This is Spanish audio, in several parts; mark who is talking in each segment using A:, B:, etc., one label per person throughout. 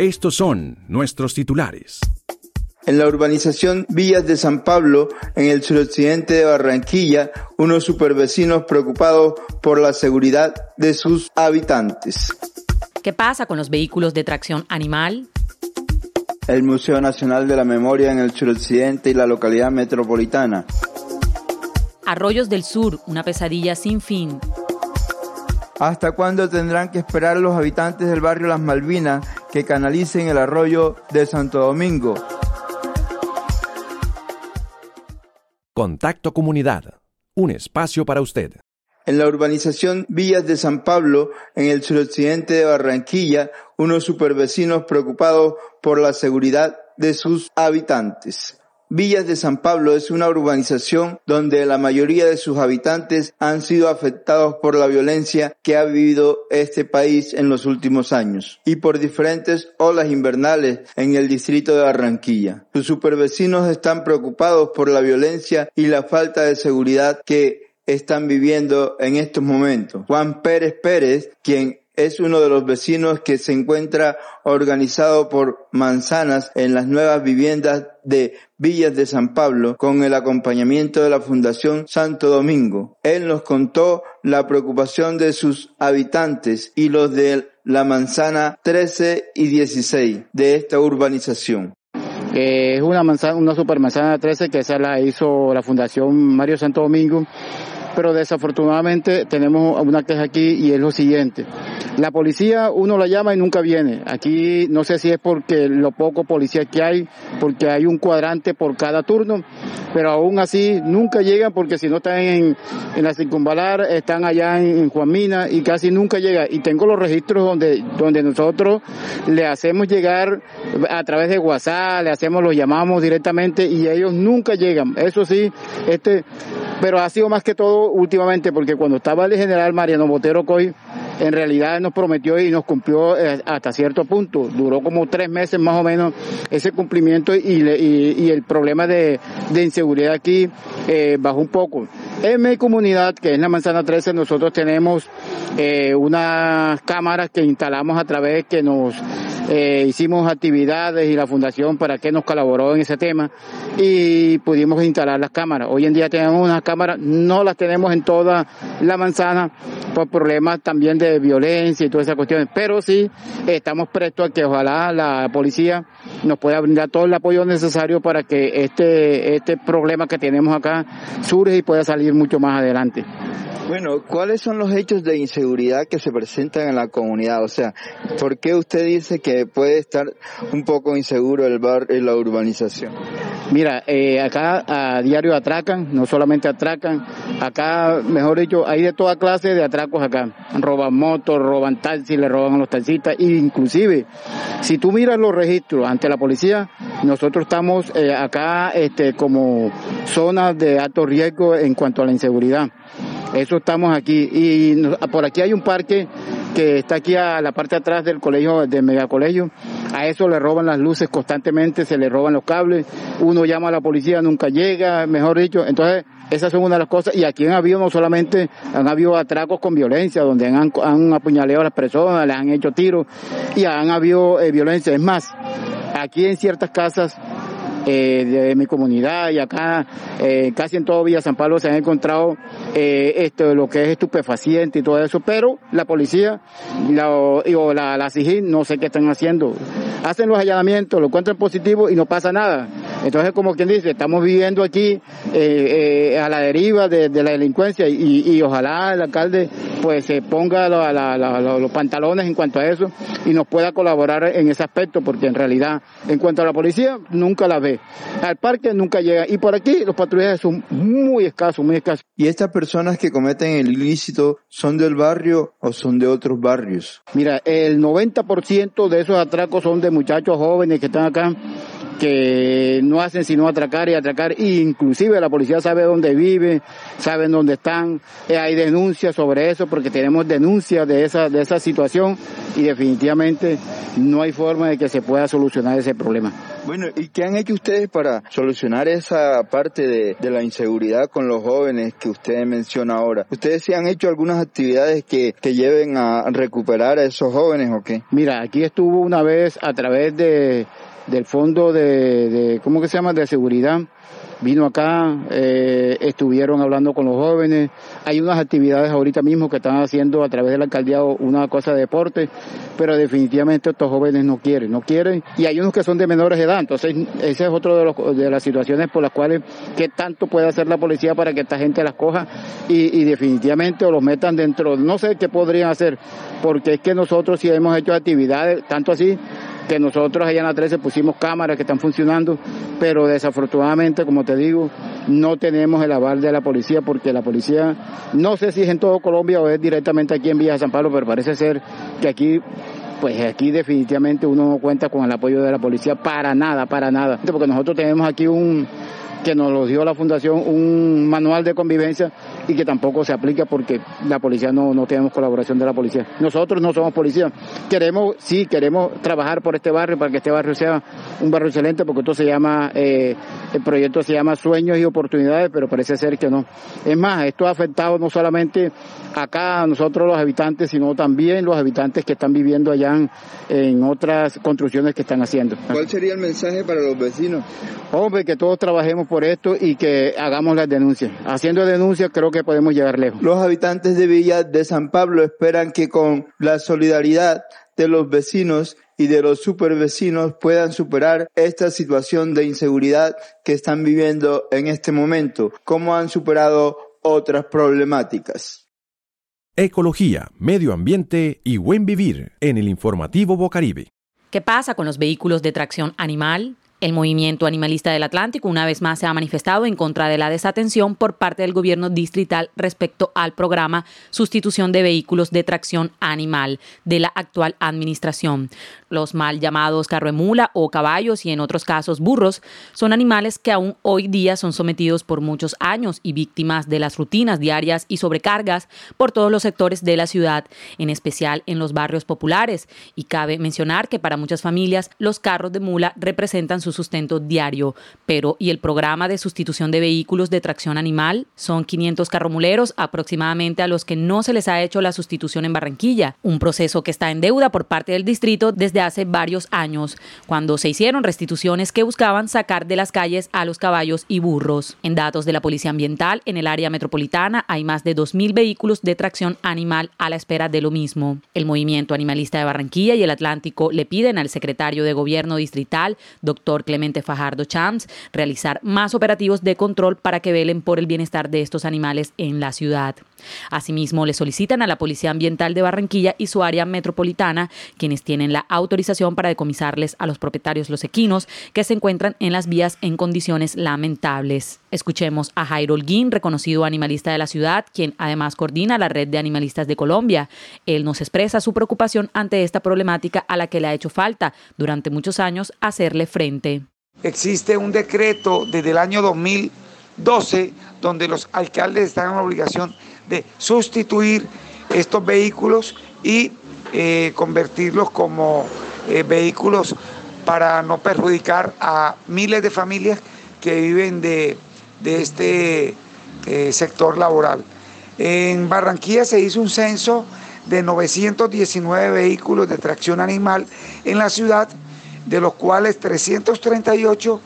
A: Estos son nuestros titulares.
B: En la urbanización Villas de San Pablo, en el suroccidente de Barranquilla, unos supervecinos preocupados por la seguridad de sus habitantes.
C: ¿Qué pasa con los vehículos de tracción animal?
B: El Museo Nacional de la Memoria en el suroccidente y la localidad metropolitana.
C: Arroyos del Sur, una pesadilla sin fin.
B: ¿Hasta cuándo tendrán que esperar los habitantes del barrio Las Malvinas que canalicen el arroyo de Santo Domingo?
A: Contacto Comunidad. Un espacio para usted.
B: En la urbanización Villas de San Pablo, en el suroccidente de Barranquilla, unos supervecinos preocupados por la seguridad de sus habitantes. Villas de San Pablo es una urbanización donde la mayoría de sus habitantes han sido afectados por la violencia que ha vivido este país en los últimos años y por diferentes olas invernales en el distrito de Barranquilla. Sus supervecinos están preocupados por la violencia y la falta de seguridad que están viviendo en estos momentos. Juan Pérez Pérez, quien es uno de los vecinos que se encuentra organizado por manzanas en las nuevas viviendas de Villas de San Pablo con el acompañamiento de la Fundación Santo Domingo. Él nos contó la preocupación de sus habitantes y los de la manzana 13 y 16 de esta urbanización.
D: es una manzana, una supermanzana 13 que esa la hizo la Fundación Mario Santo Domingo pero desafortunadamente tenemos una queja aquí y es lo siguiente. La policía uno la llama y nunca viene. Aquí no sé si es porque lo poco policía que hay, porque hay un cuadrante por cada turno, pero aún así nunca llegan porque si no están en, la circunvalar, están allá en, Juanmina y casi nunca llega. Y tengo los registros donde, donde nosotros le hacemos llegar a través de WhatsApp, le hacemos, los llamamos directamente y ellos nunca llegan. Eso sí, este, pero ha sido más que todo últimamente porque cuando estaba el general Mariano Botero Coy, en realidad nos prometió y nos cumplió eh, hasta cierto punto. Duró como tres meses más o menos ese cumplimiento y, el problema de, inseguridad aquí eh, bajó un poco. En mi comunidad, que es la Manzana 13, nosotros tenemos eh, unas cámaras que instalamos a través que nos eh, hicimos actividades y la fundación para que nos colaboró en ese tema y pudimos instalar las cámaras. Hoy en día tenemos unas cámaras, no las tenemos en toda la manzana por problemas también de violencia y todas esas cuestiones, pero sí estamos prestos a que ojalá la policía nos pueda brindar todo el apoyo necesario para que este, este problema que tenemos acá surge y pueda salir mucho más adelante.
B: Bueno, ¿cuáles son los hechos de inseguridad que se presentan en la comunidad? O sea, ¿por qué usted dice que puede estar un poco inseguro el bar y la urbanización?
D: Mira, eh, acá a diario atracan, no solamente atracan, acá, mejor dicho, hay de toda clase de atracos acá. Roban motos, roban taxis, le roban a los taxistas, e inclusive, si tú miras los registros ante la policía, nosotros estamos eh, acá este, como zonas de alto riesgo en cuanto a la inseguridad. Eso estamos aquí. Y por aquí hay un parque que está aquí a la parte atrás del colegio, del megacolegio. A eso le roban las luces constantemente, se le roban los cables. Uno llama a la policía, nunca llega, mejor dicho. Entonces, esas son una de las cosas. Y aquí han habido no solamente, han habido atracos con violencia, donde han, han apuñaleado a las personas, les han hecho tiros y han habido eh, violencia. Es más, aquí en ciertas casas eh, de mi comunidad y acá eh, casi en todo Villa San Pablo se han encontrado eh, esto, lo que es estupefaciente y todo eso, pero la policía la, o la, la no sé qué están haciendo. Hacen los allanamientos, lo encuentran positivo y no pasa nada. Entonces, como quien dice, estamos viviendo aquí a la deriva de, la delincuencia y, ojalá el alcalde pues se ponga los pantalones en cuanto a eso y nos pueda colaborar en ese aspecto, porque en realidad, en cuanto a la policía, nunca la ve. Al parque nunca llega. Y por aquí los patrullajes son muy escasos, muy escasos.
B: ¿Y estas personas que cometen el ilícito son del barrio o son de otros barrios?
D: Mira, el 90% de esos atracos son de muchachos jóvenes que están acá que no hacen sino atracar y atracar, e inclusive la policía sabe dónde vive, saben dónde están, eh, hay denuncias sobre eso porque tenemos denuncias de esa, de esa situación y definitivamente no hay forma de que se pueda solucionar ese problema.
B: Bueno, ¿y qué han hecho ustedes para solucionar esa parte de, de la inseguridad con los jóvenes que usted menciona ahora? ¿Ustedes se han hecho algunas actividades que, que lleven a recuperar a esos jóvenes o qué?
D: Mira, aquí estuvo una vez a través de del fondo de, de, ¿cómo se llama?, de seguridad. Vino acá, eh, estuvieron hablando con los jóvenes. Hay unas actividades ahorita mismo que están haciendo a través del alcaldeado una cosa de deporte, pero definitivamente estos jóvenes no quieren, no quieren. Y hay unos que son de menores de edad, entonces ese es otro de, los, de las situaciones por las cuales, ¿qué tanto puede hacer la policía para que esta gente las coja y, y definitivamente o los metan dentro? No sé qué podrían hacer, porque es que nosotros sí hemos hecho actividades, tanto así que nosotros allá en la 13 pusimos cámaras que están funcionando, pero desafortunadamente, como te digo, no tenemos el aval de la policía porque la policía, no sé si es en todo Colombia o es directamente aquí en Villa San Pablo, pero parece ser que aquí pues aquí definitivamente uno no cuenta con el apoyo de la policía para nada, para nada. Porque nosotros tenemos aquí un, que nos lo dio la Fundación un manual de convivencia y que tampoco se aplica porque la policía no, no tenemos colaboración de la policía. Nosotros no somos policía. Queremos, sí, queremos trabajar por este barrio para que este barrio sea un barrio excelente porque esto se llama, eh, el proyecto se llama Sueños y Oportunidades, pero parece ser que no. Es más, esto ha afectado no solamente acá a nosotros los habitantes, sino también los habitantes que están viviendo allá en, en otras construcciones que están haciendo.
B: ¿Cuál sería el mensaje para los vecinos?
D: Hombre, que todos trabajemos por esto y que hagamos las denuncias. Haciendo denuncias creo que podemos llegar lejos.
B: Los habitantes de Villa de San Pablo esperan que con la solidaridad de los vecinos y de los supervecinos puedan superar esta situación de inseguridad que están viviendo en este momento, como han superado otras problemáticas.
A: Ecología, medio ambiente y buen vivir en el informativo Bocaribe.
C: ¿Qué pasa con los vehículos de tracción animal? El movimiento animalista del Atlántico una vez más se ha manifestado en contra de la desatención por parte del gobierno distrital respecto al programa Sustitución de Vehículos de Tracción Animal de la actual administración. Los mal llamados carremula o caballos y en otros casos burros son animales que aún hoy día son sometidos por muchos años y víctimas de las rutinas diarias y sobrecargas por todos los sectores de la ciudad, en especial en los barrios populares. Y cabe mencionar que para muchas familias los carros de mula representan su sustento diario. Pero ¿y el programa de sustitución de vehículos de tracción animal? Son 500 carromuleros aproximadamente a los que no se les ha hecho la sustitución en Barranquilla, un proceso que está en deuda por parte del distrito desde hace varios años, cuando se hicieron restituciones que buscaban sacar de las calles a los caballos y burros. En datos de la Policía Ambiental, en el área metropolitana hay más de 2.000 vehículos de tracción animal a la espera de lo mismo. El movimiento animalista de Barranquilla y el Atlántico le piden al secretario de Gobierno distrital, doctor Clemente Fajardo Champs, realizar más operativos de control para que velen por el bienestar de estos animales en la ciudad. Asimismo, le solicitan a la Policía Ambiental de Barranquilla y su área metropolitana, quienes tienen la autorización para decomisarles a los propietarios los equinos que se encuentran en las vías en condiciones lamentables. Escuchemos a Jairo Holguín, reconocido animalista de la ciudad, quien además coordina la red de animalistas de Colombia. Él nos expresa su preocupación ante esta problemática a la que le ha hecho falta durante muchos años hacerle frente.
E: Existe un decreto desde el año 2012 donde los alcaldes están en la obligación de sustituir estos vehículos y eh, convertirlos como eh, vehículos para no perjudicar a miles de familias que viven de, este eh, sector laboral. En Barranquilla se hizo un censo de 919 vehículos de tracción animal en la ciudad, de los cuales 338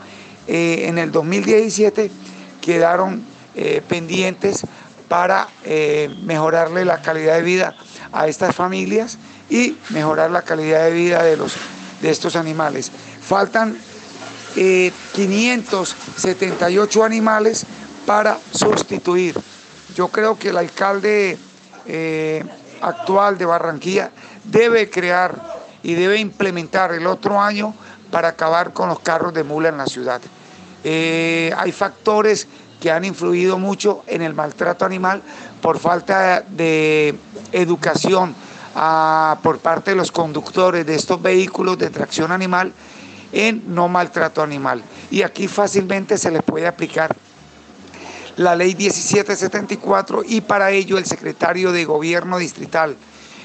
E: eh, en el 2017 quedaron pendientes para mejorarle la calidad de vida a estas familias y mejorar la calidad de vida de, los, de estos animales. Faltan 578 animales para sustituir. Yo creo que el alcalde actual de Barranquilla debe crear y debe implementar el otro año para acabar con los carros de mula en la ciudad. Eh, hay factores que han influido mucho en el maltrato animal por falta de educación ah, por parte de los conductores de estos vehículos de tracción animal en no maltrato animal. Y aquí fácilmente se les puede aplicar la ley 1774 y para ello el secretario de gobierno distrital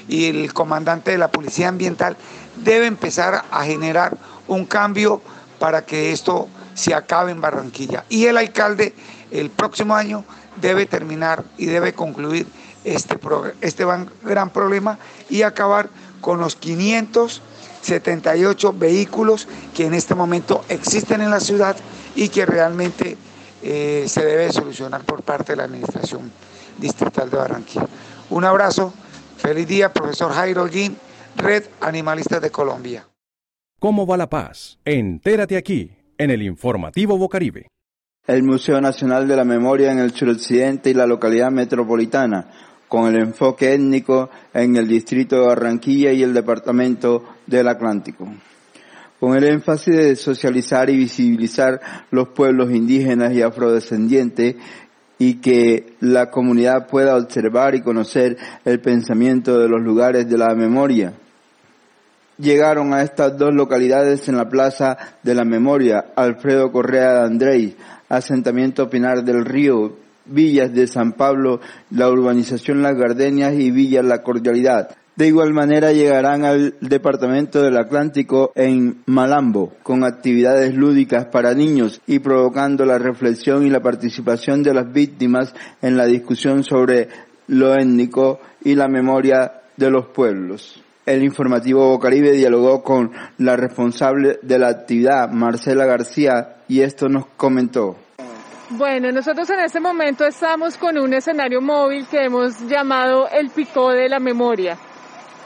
E: y el comandante de la Policía Ambiental debe empezar a generar un cambio para que esto se acabe en Barranquilla. Y el alcalde el próximo año debe terminar y debe concluir este, este gran problema y acabar con los 578 vehículos que en este momento existen en la ciudad y que realmente eh, se debe solucionar por parte de la Administración Distrital de Barranquilla. Un abrazo Feliz día, profesor Jairo Holguín, Red Animalistas de Colombia.
A: ¿Cómo va la paz? Entérate aquí, en el informativo Bocaribe.
B: El Museo Nacional de la Memoria en el suroccidente y la localidad metropolitana, con el enfoque étnico en el distrito de Barranquilla y el departamento del Atlántico. Con el énfasis de socializar y visibilizar los pueblos indígenas y afrodescendientes y que la comunidad pueda observar y conocer el pensamiento de los lugares de la memoria. Llegaron a estas dos localidades en la Plaza de la Memoria Alfredo Correa de Andrés, asentamiento Pinar del Río, Villas de San Pablo, la urbanización Las Gardenias y Villas La Cordialidad. De igual manera llegarán al Departamento del Atlántico en Malambo, con actividades lúdicas para niños y provocando la reflexión y la participación de las víctimas en la discusión sobre lo étnico y la memoria de los pueblos. El informativo Caribe dialogó con la responsable de la actividad, Marcela García, y esto nos comentó.
F: Bueno, nosotros en este momento estamos con un escenario móvil que hemos llamado el Picó de la Memoria.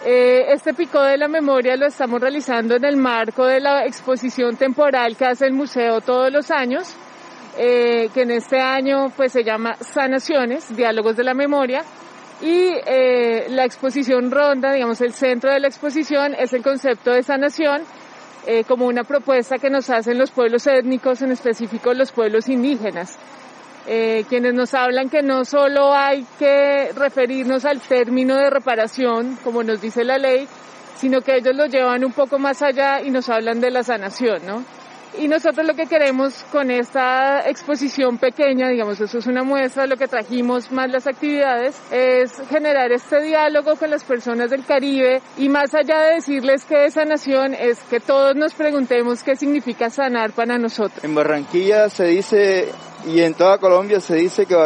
F: Eh, este pico de la memoria lo estamos realizando en el marco de la exposición temporal que hace el museo todos los años, eh, que en este año pues se llama Sanaciones, Diálogos de la Memoria, y eh, la exposición ronda, digamos el centro de la exposición es el concepto de sanación, como una propuesta que nos hacen los pueblos étnicos, en específico los pueblos indígenas eh, quienes nos hablan que no solo hay que referirnos al término de reparación, como nos dice la ley, sino que ellos lo llevan un poco más allá y nos hablan de la sanación, ¿no? Y nosotros lo que queremos con esta exposición pequeña, digamos, eso es una muestra, lo que trajimos más las actividades, es generar este diálogo con las personas del Caribe y más allá de decirles que es sanación, es que todos nos preguntemos qué significa sanar para nosotros.
B: En Barranquilla se dice y en toda Colombia se dice que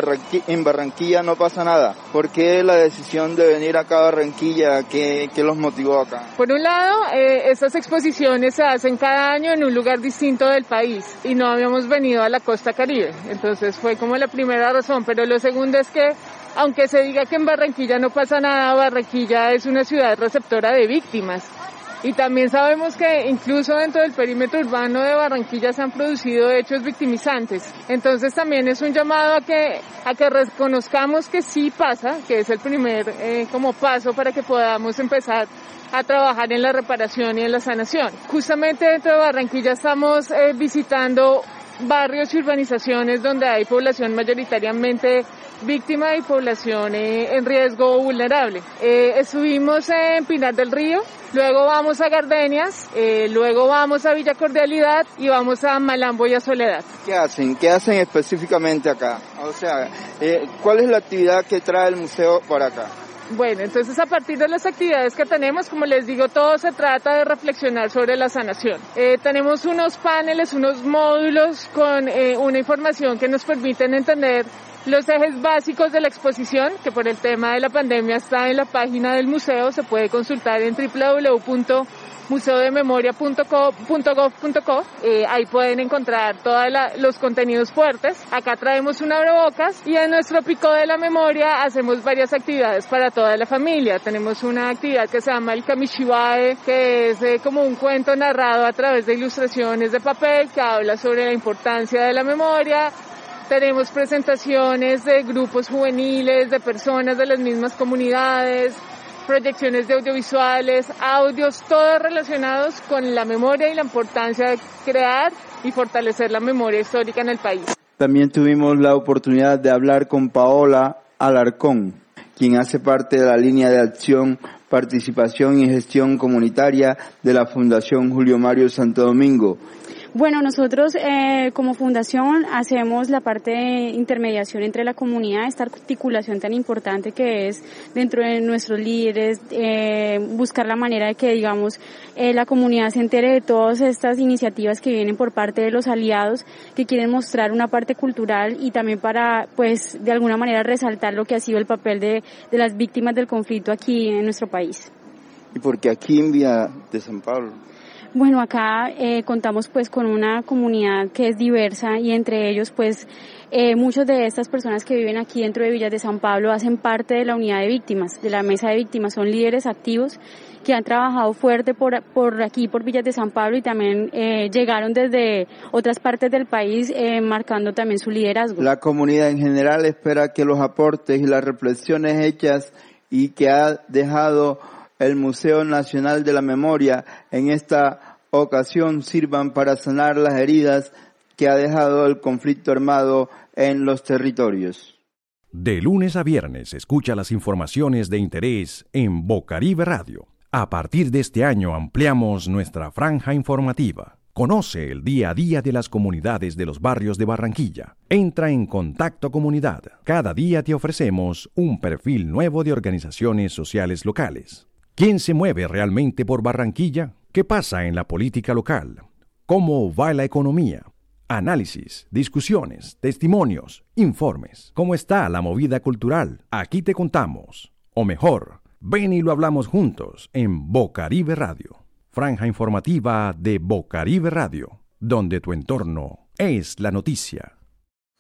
B: en Barranquilla no pasa nada. ¿Por qué la decisión de venir acá a Barranquilla? ¿Qué, los motivó acá?
F: Por un lado, eh, estas exposiciones se hacen cada año en un lugar distinto del país y no habíamos venido a la costa caribe. Entonces fue como la primera razón. Pero lo segundo es que aunque se diga que en Barranquilla no pasa nada, Barranquilla es una ciudad receptora de víctimas. Y también sabemos que incluso dentro del perímetro urbano de Barranquilla se han producido hechos victimizantes. Entonces también es un llamado a que, a que reconozcamos que sí pasa, que es el primer eh, como paso para que podamos empezar a trabajar en la reparación y en la sanación. Justamente dentro de Barranquilla estamos eh, visitando barrios y urbanizaciones donde hay población mayoritariamente víctima y población eh, en riesgo vulnerable. Eh, estuvimos en Pinar del Río, luego vamos a Gardenias, eh, luego vamos a Villa Cordialidad y vamos a Malambo y a Soledad.
B: ¿Qué hacen? ¿Qué hacen específicamente acá? O sea, ¿cuál es la actividad que trae el museo para acá?
F: Bueno, entonces a partir de las actividades que tenemos, como les digo, todo se trata de reflexionar sobre la sanación. Eh, tenemos unos paneles, unos módulos con eh, una información que nos permiten entender Los ejes básicos de la exposición, que por el tema de la pandemia está en la página del museo, se puede consultar en www museodememoria.gov.co. Eh, ahí pueden encontrar todos los contenidos fuertes. Acá traemos un abrebocas y en nuestro pico de la memoria hacemos varias actividades para toda la familia. Tenemos una actividad que se llama el Kamishibae, que es eh, como un cuento narrado a través de ilustraciones de papel que habla sobre la importancia de la memoria. Tenemos presentaciones de grupos juveniles, de personas de las mismas comunidades, proyecciones de audiovisuales, audios, todos relacionados con la memoria y la importancia de crear y fortalecer la memoria histórica en el país.
B: También tuvimos la oportunidad de hablar con Paola Alarcón, quien hace parte de la línea de acción, participación y gestión comunitaria de la Fundación Julio Mario Santo Domingo
G: bueno, nosotros eh, como fundación hacemos la parte de intermediación entre la comunidad, esta articulación tan importante que es dentro de nuestros líderes, eh, buscar la manera de que, digamos, eh, la comunidad se entere de todas estas iniciativas que vienen por parte de los aliados que quieren mostrar una parte cultural y también para, pues, de alguna manera resaltar lo que ha sido el papel de, de las víctimas del conflicto aquí en nuestro país.
B: ¿Y porque aquí en Vía de San Pablo?
G: Bueno, acá eh, contamos pues con una comunidad que es diversa y entre ellos pues eh, muchas de estas personas que viven aquí dentro de Villas de San Pablo hacen parte de la unidad de víctimas, de la mesa de víctimas, son líderes activos que han trabajado fuerte por, por aquí, por Villas de San Pablo y también eh, llegaron desde otras partes del país eh, marcando también su liderazgo.
B: La comunidad en general espera que los aportes y las reflexiones hechas y que ha dejado el Museo Nacional de la Memoria en esta ocasión sirvan para sanar las heridas que ha dejado el conflicto armado en los territorios.
A: De lunes a viernes escucha las informaciones de interés en Bocaribe Radio. A partir de este año ampliamos nuestra franja informativa. Conoce el día a día de las comunidades de los barrios de Barranquilla. Entra en Contacto Comunidad. Cada día te ofrecemos un perfil nuevo de organizaciones sociales locales. ¿Quién se mueve realmente por Barranquilla? ¿Qué pasa en la política local? ¿Cómo va la economía? Análisis, discusiones, testimonios, informes. ¿Cómo está la movida cultural? Aquí te contamos. O mejor, ven y lo hablamos juntos en Bocaribe Radio. Franja informativa de Bocaribe Radio, donde tu entorno es la noticia.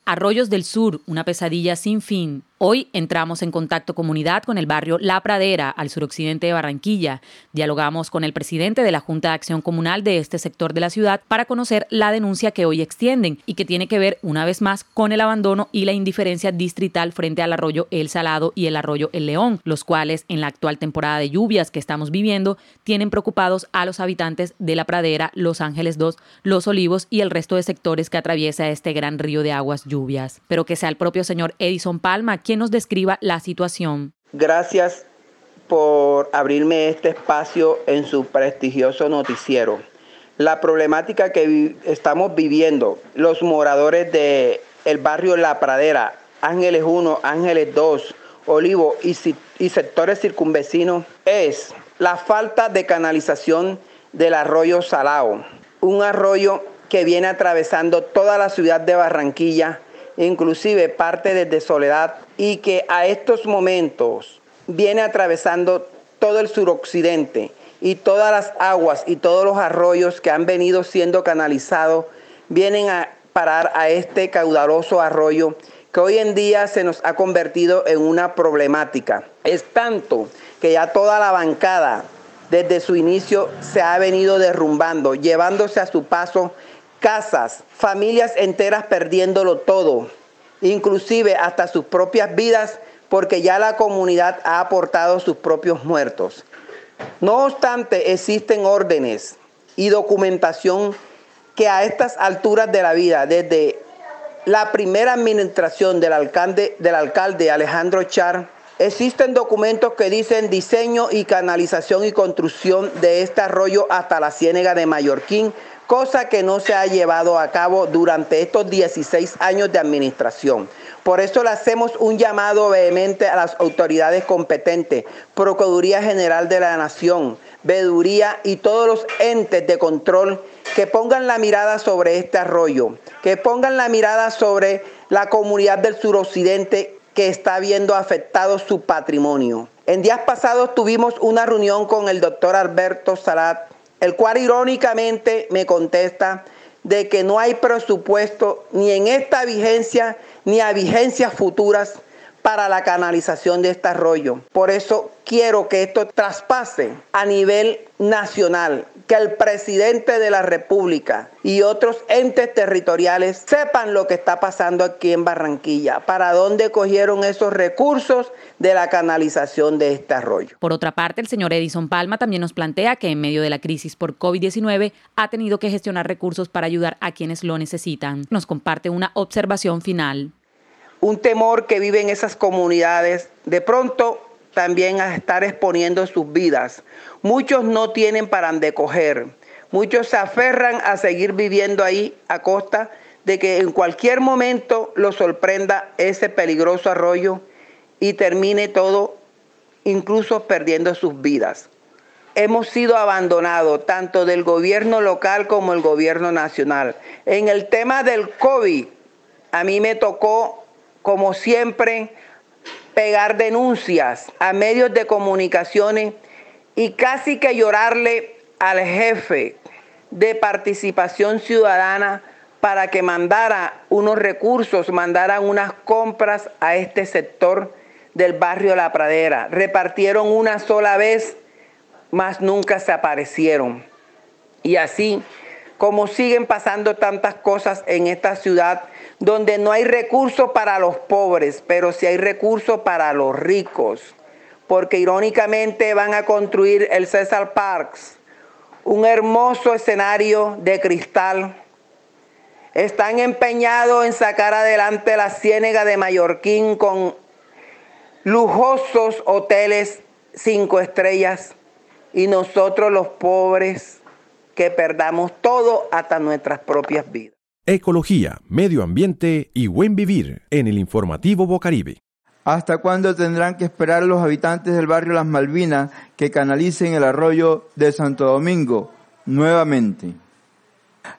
C: Arroyos del Sur, una pesadilla sin fin, Hoy entramos en contacto comunidad con el barrio La Pradera, al suroccidente de Barranquilla. Dialogamos con el presidente de la Junta de Acción Comunal de este sector de la ciudad para conocer la denuncia que hoy extienden y que tiene que ver una vez más con el abandono y la indiferencia distrital frente al arroyo El Salado y el arroyo El León, los cuales en la actual temporada de lluvias que estamos viviendo tienen preocupados a los habitantes de La Pradera, Los Ángeles 2, Los Olivos y el resto de sectores que atraviesa este gran río de aguas lluvias. Pero que sea el propio señor Edison Palma quien nos describa la situación.
H: Gracias por abrirme este espacio en su prestigioso noticiero. La problemática que estamos viviendo, los moradores del el barrio La Pradera, Ángeles 1, Ángeles 2, Olivo y sectores circunvecinos, es la falta de canalización del arroyo Salao, un arroyo que viene atravesando toda la ciudad de Barranquilla inclusive parte desde Soledad, y que a estos momentos viene atravesando todo el suroccidente y todas las aguas y todos los arroyos que han venido siendo canalizados vienen a parar a este caudaloso arroyo que hoy en día se nos ha convertido en una problemática. Es tanto que ya toda la bancada desde su inicio se ha venido derrumbando, llevándose a su paso casas, familias enteras perdiéndolo todo, inclusive hasta sus propias vidas, porque ya la comunidad ha aportado sus propios muertos. No obstante, existen órdenes y documentación que a estas alturas de la vida, desde la primera administración del alcalde, del alcalde Alejandro Char, existen documentos que dicen diseño y canalización y construcción de este arroyo hasta la ciénega de Mallorquín cosa que no se ha llevado a cabo durante estos 16 años de administración. Por eso le hacemos un llamado vehemente a las autoridades competentes, Procuraduría General de la Nación, Veduría y todos los entes de control que pongan la mirada sobre este arroyo, que pongan la mirada sobre la comunidad del suroccidente que está viendo afectado su patrimonio. En días pasados tuvimos una reunión con el doctor Alberto Salat, el cual irónicamente me contesta de que no hay presupuesto ni en esta vigencia ni a vigencias futuras para la canalización de este arroyo. Por eso quiero que esto traspase a nivel nacional, que el presidente de la República y otros entes territoriales sepan lo que está pasando aquí en Barranquilla, para dónde cogieron esos recursos de la canalización de este arroyo.
C: Por otra parte, el señor Edison Palma también nos plantea que en medio de la crisis por COVID-19 ha tenido que gestionar recursos para ayudar a quienes lo necesitan. Nos comparte una observación final
H: un temor que vive en esas comunidades, de pronto también a estar exponiendo sus vidas. Muchos no tienen para dónde coger, muchos se aferran a seguir viviendo ahí a costa de que en cualquier momento los sorprenda ese peligroso arroyo y termine todo, incluso perdiendo sus vidas. Hemos sido abandonados tanto del gobierno local como el gobierno nacional. En el tema del COVID, a mí me tocó como siempre, pegar denuncias a medios de comunicaciones y casi que llorarle al jefe de participación ciudadana para que mandara unos recursos, mandara unas compras a este sector del barrio La Pradera. Repartieron una sola vez, mas nunca se aparecieron. Y así, como siguen pasando tantas cosas en esta ciudad, donde no hay recursos para los pobres, pero sí hay recursos para los ricos, porque irónicamente van a construir el César Parks, un hermoso escenario de cristal. Están empeñados en sacar adelante la ciénega de Mallorquín con lujosos hoteles cinco estrellas y nosotros los pobres que perdamos todo hasta nuestras propias vidas
A: ecología, medio ambiente y buen vivir en el informativo Bocaribe.
B: ¿Hasta cuándo tendrán que esperar los habitantes del barrio Las Malvinas que canalicen el arroyo de Santo Domingo nuevamente?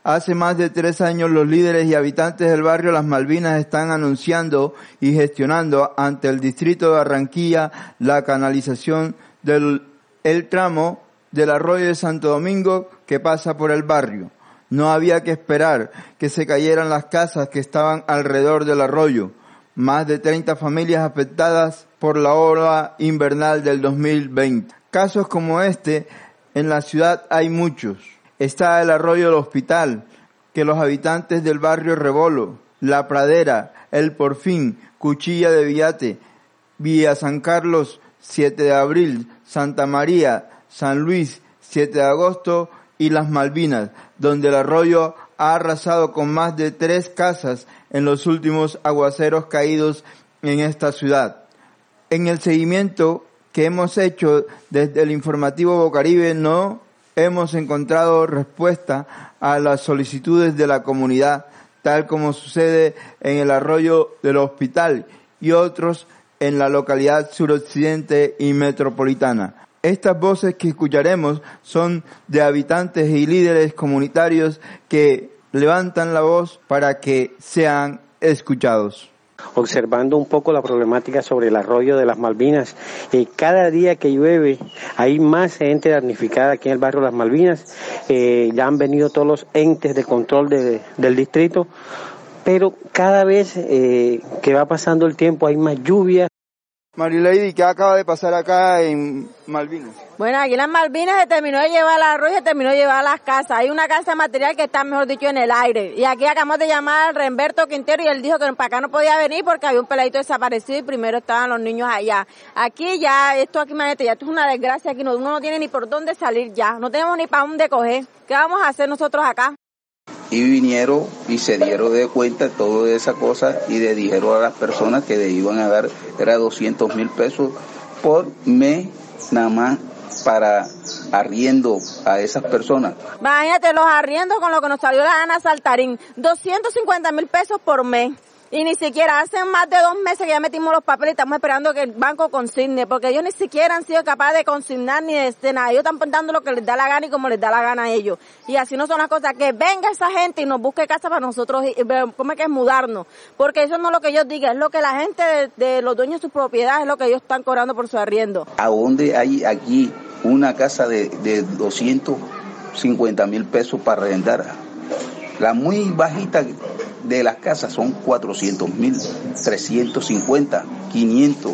B: Hace más de tres años los líderes y habitantes del barrio Las Malvinas están anunciando y gestionando ante el distrito de Barranquilla la canalización del el tramo del arroyo de Santo Domingo que pasa por el barrio. No había que esperar que se cayeran las casas que estaban alrededor del arroyo. Más de 30 familias afectadas por la ola invernal del 2020. Casos como este en la ciudad hay muchos. Está el arroyo del hospital, que los habitantes del barrio Rebolo, La Pradera, El Porfín, Cuchilla de Villate, Villa San Carlos, 7 de abril, Santa María, San Luis, 7 de agosto y Las Malvinas, donde el arroyo ha arrasado con más de tres casas en los últimos aguaceros caídos en esta ciudad. En el seguimiento que hemos hecho desde el informativo Bocaribe no hemos encontrado respuesta a las solicitudes de la comunidad, tal como sucede en el arroyo del hospital y otros en la localidad suroccidente y metropolitana. Estas voces que escucharemos son de habitantes y líderes comunitarios que levantan la voz para que sean escuchados
I: observando un poco la problemática sobre el arroyo de las Malvinas. y cada día que llueve hay más gente damnificada aquí en el barrio de las Malvinas. Eh, ya han venido todos los entes de control del distrito, pero cada vez eh, que va pasando el tiempo hay más lluvia,
B: Marilady, ¿qué acaba de pasar acá en Malvinas?
J: Bueno, aquí en las Malvinas se terminó de llevar el arroz y se terminó de llevar las casas. Hay una casa material que está, mejor dicho, en el aire. Y aquí acabamos de llamar al Remberto Quintero y él dijo que para acá no podía venir porque había un peladito desaparecido y primero estaban los niños allá. Aquí ya, esto aquí, imagínate, ya esto es una desgracia aquí, uno no tiene ni por dónde salir ya. No tenemos ni para dónde coger. ¿Qué vamos a hacer nosotros acá?
K: Y vinieron y se dieron de cuenta de toda esa cosa y le dijeron a las personas que le iban a dar, era 200 mil pesos por mes nada más para arriendo a esas personas.
J: Imagínate los arriendos con lo que nos salió la Ana Saltarín, 250 mil pesos por mes. Y ni siquiera, hace más de dos meses que ya metimos los papeles y estamos esperando que el banco consigne, porque ellos ni siquiera han sido capaces de consignar ni de, nada. Ellos están dando lo que les da la gana y como les da la gana a ellos. Y así no son las cosas. Que venga esa gente y nos busque casa para nosotros, y, ¿cómo es que es mudarnos? Porque eso no es lo que ellos digan, es lo que la gente de, los dueños de sus propiedades, es lo que ellos están cobrando por su arriendo.
K: ¿A dónde hay aquí una casa de, de 250 mil pesos para arrendar? La muy bajita de las casas son 400 mil, 350, 500.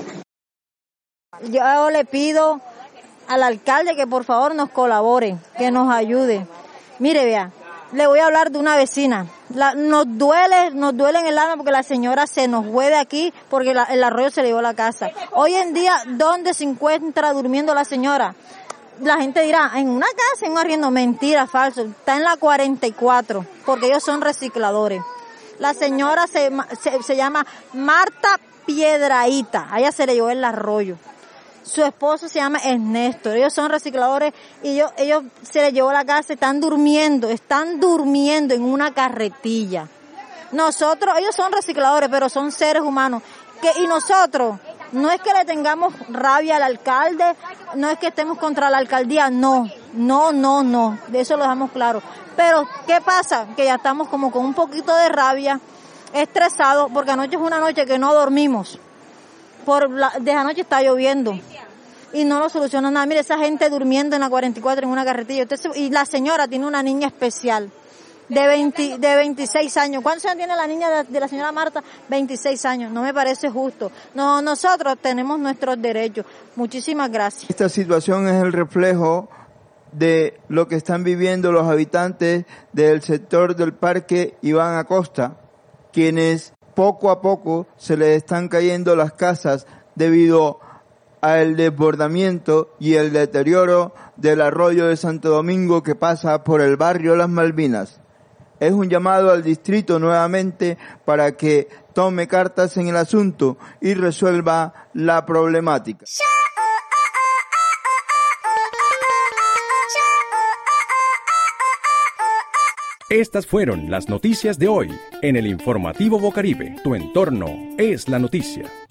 L: Yo le pido al alcalde que por favor nos colabore, que nos ayude. Mire, vea, le voy a hablar de una vecina. nos duele, nos duele en el alma porque la señora se nos fue aquí porque el arroyo se le llevó la casa. Hoy en día, ¿dónde se encuentra durmiendo la señora? La gente dirá, en una casa, en un arriendo, mentira, falso. Está en la 44, porque ellos son recicladores. La señora se, se, llama Marta Piedraíta. A ella se le llevó el arroyo. Su esposo se llama Ernesto. Ellos son recicladores y ellos, se les llevó la casa, están durmiendo, están durmiendo en una carretilla. Nosotros, ellos son recicladores, pero son seres humanos. Que, y nosotros, no es que le tengamos rabia al alcalde, no es que estemos contra la alcaldía, no, no, no, no, de eso lo dejamos claro. Pero, ¿qué pasa? Que ya estamos como con un poquito de rabia, estresados, porque anoche es una noche que no dormimos. Por la, desde anoche está lloviendo y no lo soluciona nada. Mire, esa gente durmiendo en la 44 en una carretilla. y la señora tiene una niña especial de, 20, de 26 años. ¿Cuántos años tiene la niña de, la señora Marta? 26 años. No me parece justo. No, nosotros tenemos nuestros derechos. Muchísimas gracias.
B: Esta situación es el reflejo de lo que están viviendo los habitantes del sector del parque Iván Acosta, quienes poco a poco se les están cayendo las casas debido al desbordamiento y el deterioro del arroyo de Santo Domingo que pasa por el barrio Las Malvinas. Es un llamado al distrito nuevamente para que tome cartas en el asunto y resuelva la problemática.
A: Estas fueron las noticias de hoy en el informativo Bocaribe. Tu entorno es la noticia.